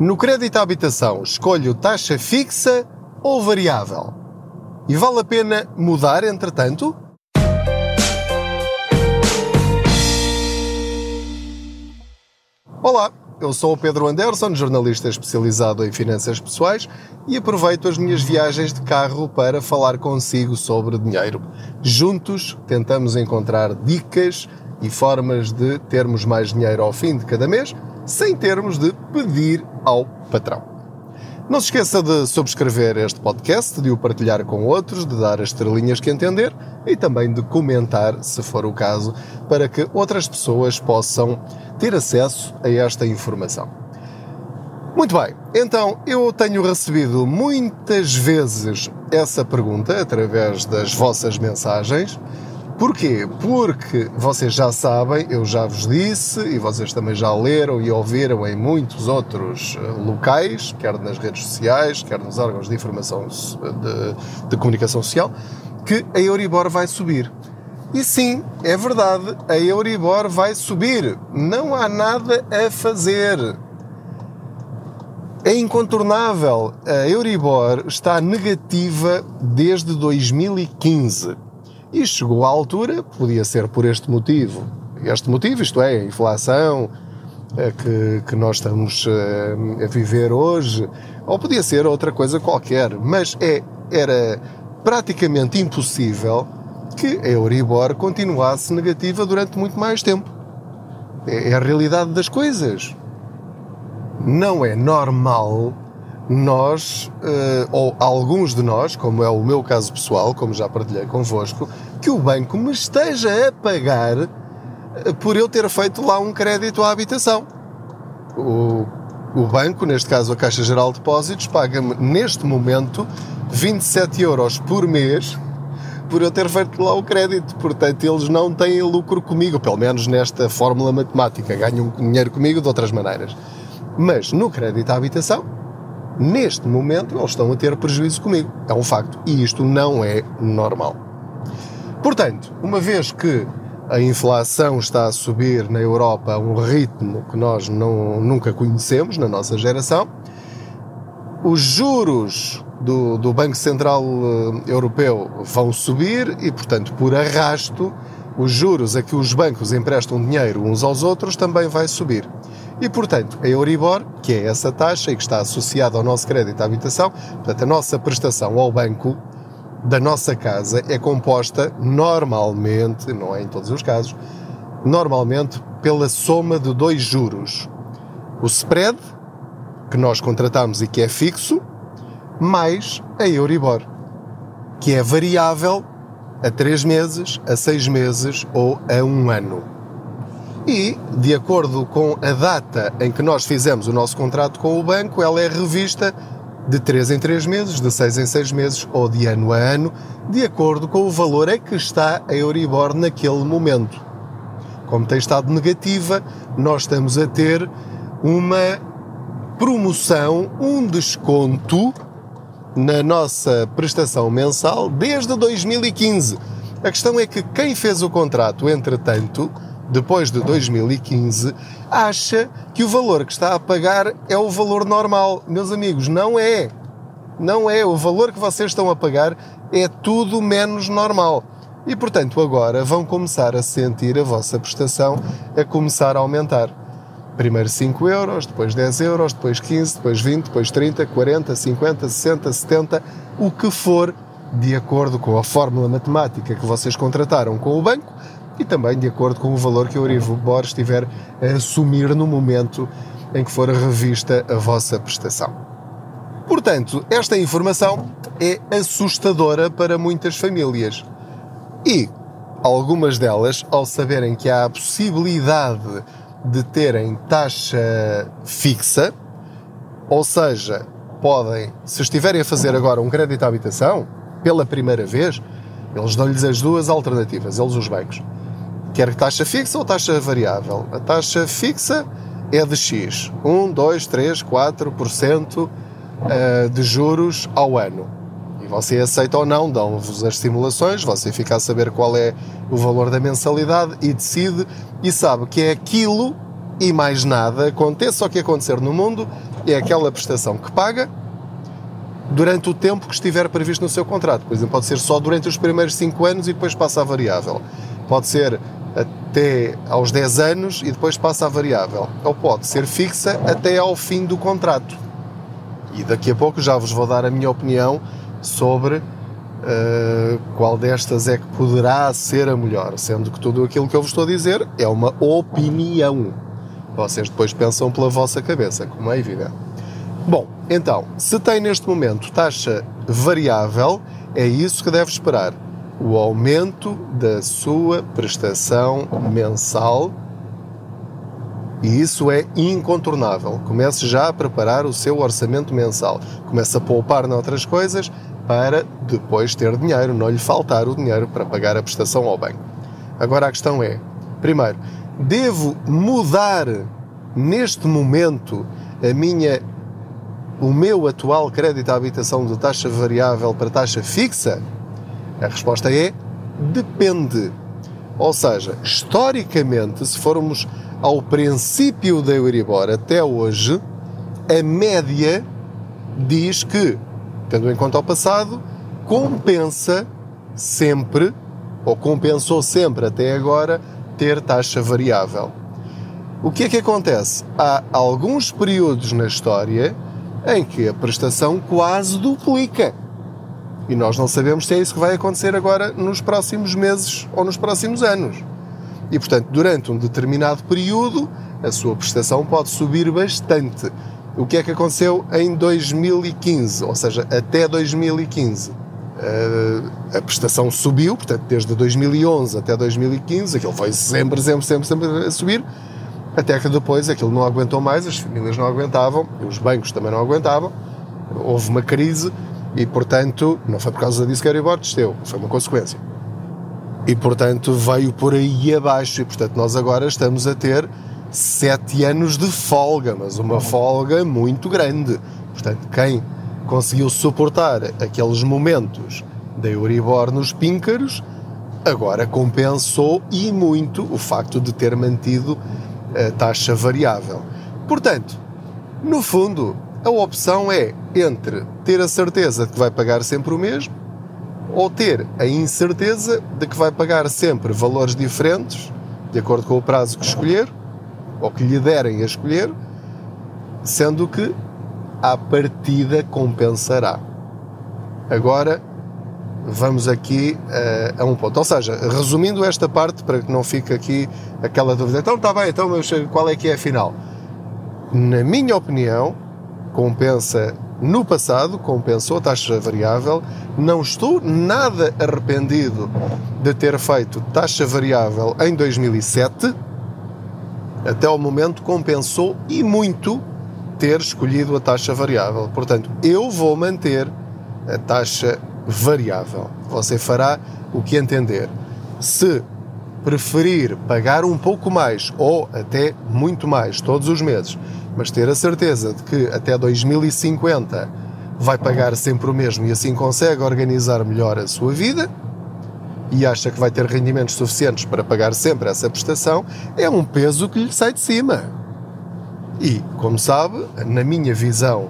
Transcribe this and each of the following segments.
No crédito à habitação, escolho taxa fixa ou variável? E vale a pena mudar entretanto? Olá, eu sou o Pedro Anderson, jornalista especializado em finanças pessoais e aproveito as minhas viagens de carro para falar consigo sobre dinheiro. Juntos tentamos encontrar dicas e formas de termos mais dinheiro ao fim de cada mês sem termos de pedir ao patrão. Não se esqueça de subscrever este podcast, de o partilhar com outros, de dar as estrelinhas que entender e também de comentar, se for o caso, para que outras pessoas possam ter acesso a esta informação. Muito bem, então eu tenho recebido muitas vezes essa pergunta através das vossas mensagens Porquê? Porque vocês já sabem, eu já vos disse, e vocês também já leram e ouviram em muitos outros eh, locais, quer nas redes sociais, quer nos órgãos de informação de, de comunicação social, que a Euribor vai subir. E sim, é verdade, a Euribor vai subir. Não há nada a fazer. É incontornável. A Euribor está negativa desde 2015. E chegou à altura, podia ser por este motivo, este motivo, isto é, a inflação eh, que, que nós estamos eh, a viver hoje, ou podia ser outra coisa qualquer, mas é, era praticamente impossível que a Euribor continuasse negativa durante muito mais tempo. É, é a realidade das coisas. Não é normal nós, uh, ou alguns de nós, como é o meu caso pessoal, como já partilhei convosco, que o banco me esteja a pagar uh, por eu ter feito lá um crédito à habitação. O, o banco, neste caso a Caixa Geral de Depósitos, paga-me neste momento 27 euros por mês por eu ter feito lá o crédito. Portanto, eles não têm lucro comigo, pelo menos nesta fórmula matemática. Ganham dinheiro comigo de outras maneiras. Mas no crédito à habitação, Neste momento, eles estão a ter prejuízo comigo. É um facto. E isto não é normal. Portanto, uma vez que a inflação está a subir na Europa a um ritmo que nós não, nunca conhecemos na nossa geração, os juros do, do Banco Central eh, Europeu vão subir e, portanto, por arrasto, os juros a que os bancos emprestam dinheiro uns aos outros também vai subir. E, portanto, a Euribor, que é essa taxa e que está associada ao nosso crédito à habitação, portanto, a nossa prestação ao banco da nossa casa é composta normalmente, não é em todos os casos, normalmente pela soma de dois juros. O spread, que nós contratamos e que é fixo, mais a Euribor, que é variável a três meses, a seis meses ou a um ano e, de acordo com a data em que nós fizemos o nosso contrato com o banco, ela é revista de 3 em 3 meses, de 6 em 6 meses ou de ano a ano, de acordo com o valor a que está a Euribor naquele momento. Como tem estado negativa, nós estamos a ter uma promoção, um desconto na nossa prestação mensal desde 2015. A questão é que quem fez o contrato, entretanto, depois de 2015, acha que o valor que está a pagar é o valor normal. Meus amigos, não é. Não é. O valor que vocês estão a pagar é tudo menos normal. E portanto, agora vão começar a sentir a vossa prestação a começar a aumentar. Primeiro 5 euros, depois 10 euros, depois 15, depois 20, depois 30, 40, 50, 60, 70, o que for, de acordo com a fórmula matemática que vocês contrataram com o banco, e também de acordo com o valor que a Euribor estiver a assumir no momento em que for revista a vossa prestação. Portanto, esta informação é assustadora para muitas famílias. E algumas delas, ao saberem que há a possibilidade de terem taxa fixa, ou seja, podem, se estiverem a fazer agora um crédito à habitação, pela primeira vez, eles dão-lhes as duas alternativas, eles os bancos quer taxa fixa ou taxa variável. A taxa fixa é de X, 1, 2, 3, 4% de juros ao ano. E você aceita ou não, dão-vos as simulações, você fica a saber qual é o valor da mensalidade e decide e sabe que é aquilo e mais nada, aconteça o que acontecer no mundo, é aquela prestação que paga durante o tempo que estiver previsto no seu contrato. Por exemplo, pode ser só durante os primeiros 5 anos e depois passa a variável. Pode ser até aos 10 anos e depois passa a variável. Ou pode ser fixa até ao fim do contrato. E daqui a pouco já vos vou dar a minha opinião sobre uh, qual destas é que poderá ser a melhor, sendo que tudo aquilo que eu vos estou a dizer é uma opinião. Vocês depois pensam pela vossa cabeça, como é evidente. Bom, então, se tem neste momento taxa variável, é isso que deve esperar. O aumento da sua prestação mensal e isso é incontornável. Comece já a preparar o seu orçamento mensal. Comece a poupar noutras coisas para depois ter dinheiro, não lhe faltar o dinheiro para pagar a prestação ao banco. Agora a questão é: primeiro, devo mudar neste momento a minha o meu atual crédito à habitação de taxa variável para taxa fixa? A resposta é depende. Ou seja, historicamente, se formos ao princípio da Euribor até hoje, a média diz que, tendo em conta o passado, compensa sempre, ou compensou sempre até agora, ter taxa variável. O que é que acontece? Há alguns períodos na história em que a prestação quase duplica. E nós não sabemos se é isso que vai acontecer agora nos próximos meses ou nos próximos anos. E, portanto, durante um determinado período, a sua prestação pode subir bastante. O que é que aconteceu em 2015? Ou seja, até 2015. Eh, a prestação subiu, portanto, desde 2011 até 2015, aquilo foi sempre, sempre, sempre, sempre a subir, até que depois aquilo não aguentou mais, as famílias não aguentavam, os bancos também não aguentavam, houve uma crise e, portanto, não foi por causa disso que a Euribor desceu, foi uma consequência e portanto veio por aí abaixo e portanto nós agora estamos a ter sete anos de folga, mas uma folga muito grande. Portanto, quem conseguiu suportar aqueles momentos da Euribor nos píncaros, agora compensou e muito o facto de ter mantido a taxa variável. Portanto, no fundo, a opção é entre ter a certeza de que vai pagar sempre o mesmo ou ter a incerteza de que vai pagar sempre valores diferentes, de acordo com o prazo que escolher, ou que lhe derem a escolher, sendo que à partida compensará. Agora vamos aqui uh, a um ponto. Ou seja, resumindo esta parte, para que não fique aqui aquela dúvida, então está bem, então qual é que é a final? Na minha opinião, compensa no passado, compensou a taxa variável. Não estou nada arrependido de ter feito taxa variável em 2007. Até o momento compensou e muito ter escolhido a taxa variável. Portanto, eu vou manter a taxa variável. Você fará o que entender. Se preferir pagar um pouco mais ou até muito mais todos os meses mas ter a certeza de que até 2050 vai pagar sempre o mesmo e assim consegue organizar melhor a sua vida e acha que vai ter rendimentos suficientes para pagar sempre essa prestação, é um peso que lhe sai de cima. E, como sabe, na minha visão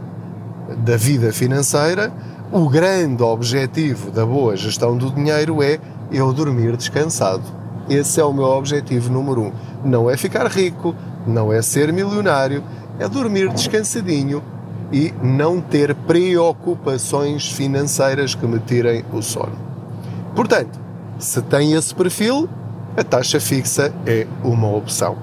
da vida financeira, o grande objetivo da boa gestão do dinheiro é eu dormir descansado. Esse é o meu objetivo número um. Não é ficar rico, não é ser milionário, é dormir descansadinho e não ter preocupações financeiras que me tirem o sono. Portanto, se tem esse perfil, a taxa fixa é uma opção.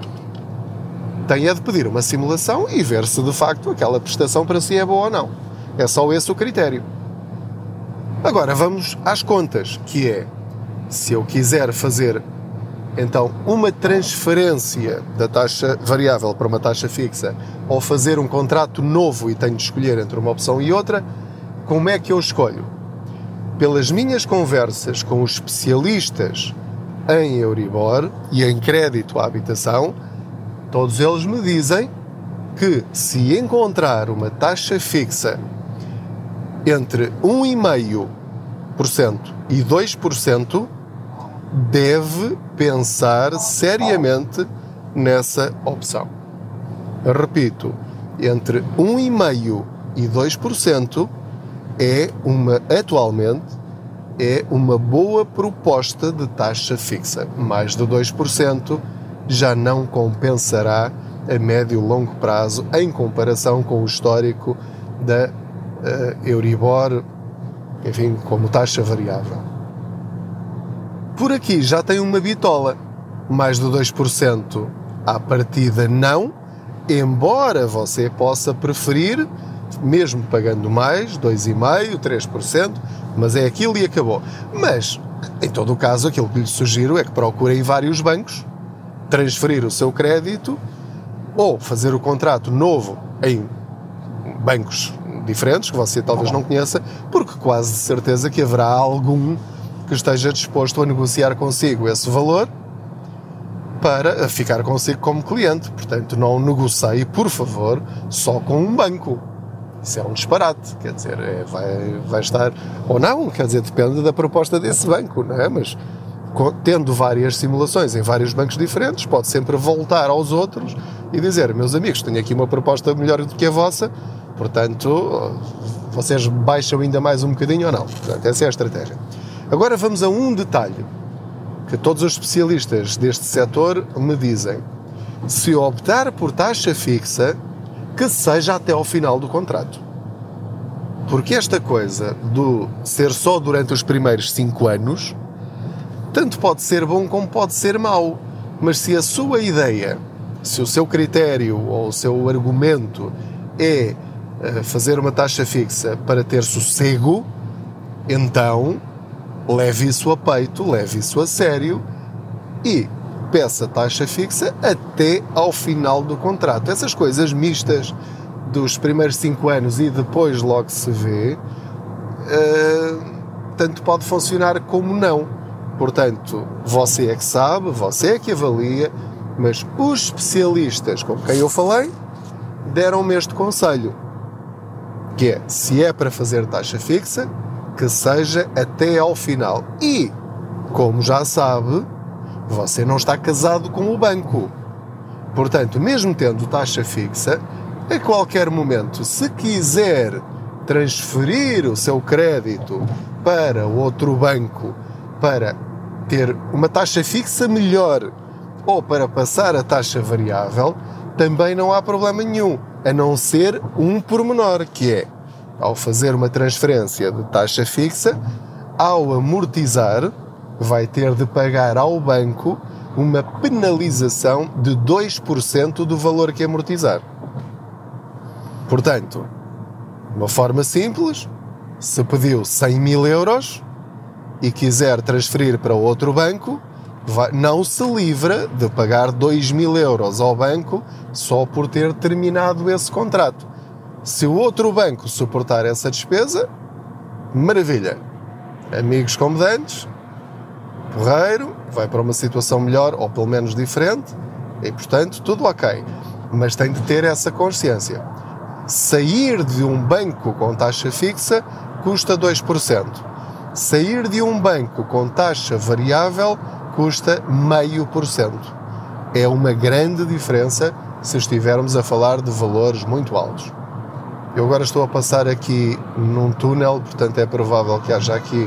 Tem é de pedir uma simulação e ver se de facto aquela prestação para si é boa ou não. É só esse o critério. Agora vamos às contas, que é se eu quiser fazer então, uma transferência da taxa variável para uma taxa fixa ou fazer um contrato novo e tenho de escolher entre uma opção e outra, como é que eu escolho? Pelas minhas conversas com os especialistas em Euribor e em crédito à habitação, todos eles me dizem que se encontrar uma taxa fixa entre 1,5% e 2%, deve pensar seriamente nessa opção. Repito, entre 1,5% e 2% é uma, atualmente, é uma boa proposta de taxa fixa. Mais de 2% já não compensará a médio e longo prazo em comparação com o histórico da uh, Euribor, enfim, como taxa variável. Por aqui já tem uma bitola, mais de 2% à partida não, embora você possa preferir, mesmo pagando mais, 2,5%, 3%, mas é aquilo e acabou. Mas, em todo o caso, aquilo que lhe sugiro é que procure em vários bancos, transferir o seu crédito ou fazer o contrato novo em bancos diferentes, que você talvez não conheça, porque quase de certeza que haverá algum que esteja disposto a negociar consigo esse valor para ficar consigo como cliente. Portanto, não negocie, por favor, só com um banco. Isso é um disparate, quer dizer, é, vai, vai estar. Ou não, quer dizer, depende da proposta desse banco, não é? Mas tendo várias simulações em vários bancos diferentes, pode sempre voltar aos outros e dizer: meus amigos, tenho aqui uma proposta melhor do que a vossa, portanto, vocês baixam ainda mais um bocadinho ou não. Portanto, essa é a estratégia. Agora vamos a um detalhe que todos os especialistas deste setor me dizem. Se optar por taxa fixa, que seja até ao final do contrato. Porque esta coisa do ser só durante os primeiros 5 anos, tanto pode ser bom como pode ser mau. Mas se a sua ideia, se o seu critério ou o seu argumento é eh, fazer uma taxa fixa para ter sossego, então leve isso a peito, leve isso a sério e peça taxa fixa até ao final do contrato. Essas coisas mistas dos primeiros 5 anos e depois logo se vê, uh, tanto pode funcionar como não. Portanto, você é que sabe, você é que avalia, mas os especialistas com quem eu falei deram-me este conselho, que é, se é para fazer taxa fixa, que seja até ao final. E, como já sabe, você não está casado com o banco. Portanto, mesmo tendo taxa fixa, a qualquer momento, se quiser transferir o seu crédito para outro banco para ter uma taxa fixa melhor ou para passar a taxa variável, também não há problema nenhum, a não ser um pormenor, que é, ao fazer uma transferência de taxa fixa, ao amortizar, vai ter de pagar ao banco uma penalização de 2% do valor que amortizar. Portanto, de uma forma simples, se pediu 100 mil euros e quiser transferir para outro banco, não se livra de pagar 2 mil euros ao banco só por ter terminado esse contrato. Se o outro banco suportar essa despesa, maravilha. Amigos como dantes, porreiro, vai para uma situação melhor ou pelo menos diferente e, portanto, tudo ok. Mas tem de ter essa consciência. Sair de um banco com taxa fixa custa 2%. Sair de um banco com taxa variável custa meio por cento. É uma grande diferença se estivermos a falar de valores muito altos. Eu agora estou a passar aqui num túnel, portanto é provável que haja aqui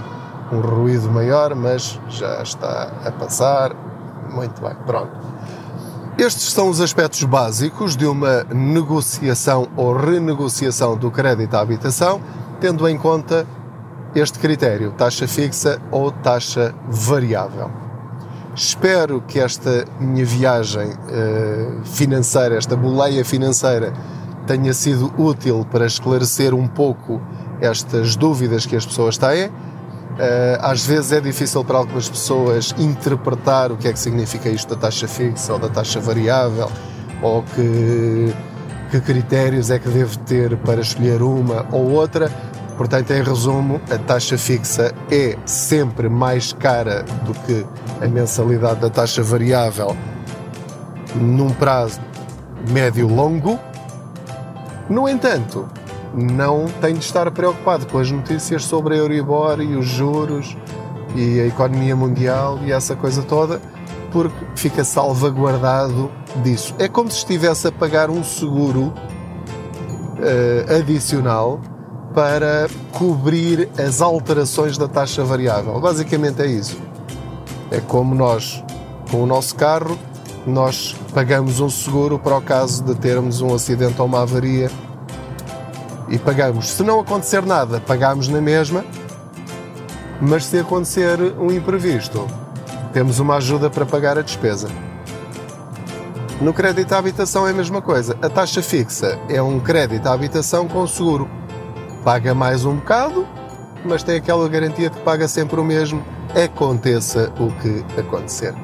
um ruído maior, mas já está a passar. Muito bem, pronto. Estes são os aspectos básicos de uma negociação ou renegociação do crédito à habitação, tendo em conta este critério, taxa fixa ou taxa variável. Espero que esta minha viagem uh, financeira, esta boleia financeira, tenha sido útil para esclarecer um pouco estas dúvidas que as pessoas têm eh, às vezes é difícil para algumas pessoas interpretar o que é que significa isto da taxa fixa ou da taxa variável, ou que, que critérios é que devo ter para escolher uma ou outra. Portanto, em resumo, a taxa fixa é sempre mais cara do que a mensalidade da taxa variável num prazo médio-longo. No entanto, não tem de estar preocupado com as notícias sobre a Euribor e os juros e a economia mundial e essa coisa toda, porque fica salvaguardado disso. É como se estivesse a pagar um seguro uh, adicional para cobrir as alterações da taxa variável. Basicamente é isso. É como nós, com o nosso carro, nós pagamos um seguro para o caso de termos um acidente ou uma avaria e pagamos. Se não acontecer nada, pagamos na mesma, mas se acontecer um imprevisto, temos uma ajuda para pagar a despesa. No crédito à habitação é a mesma coisa. A taxa fixa é um crédito à habitação com seguro. Paga mais um bocado, mas tem aquela garantia de que paga sempre o mesmo, aconteça o que acontecer.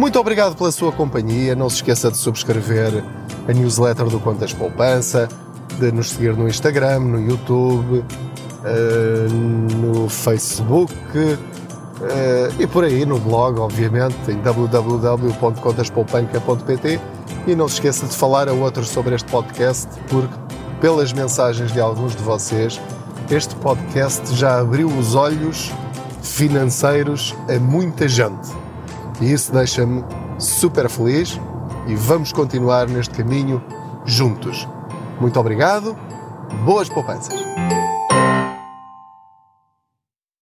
Muito obrigado pela sua companhia. Não se esqueça de subscrever a newsletter do Contas Poupança, de nos seguir no Instagram, no YouTube, eh, no Facebook eh, e por aí no blog, obviamente, em www.contaspoupanca.pt. E não se esqueça de falar a outros sobre este podcast, porque, pelas mensagens de alguns de vocês, este podcast já abriu os olhos financeiros a muita gente. E isso deixa-me super feliz e vamos continuar neste caminho juntos. Muito obrigado, boas poupanças!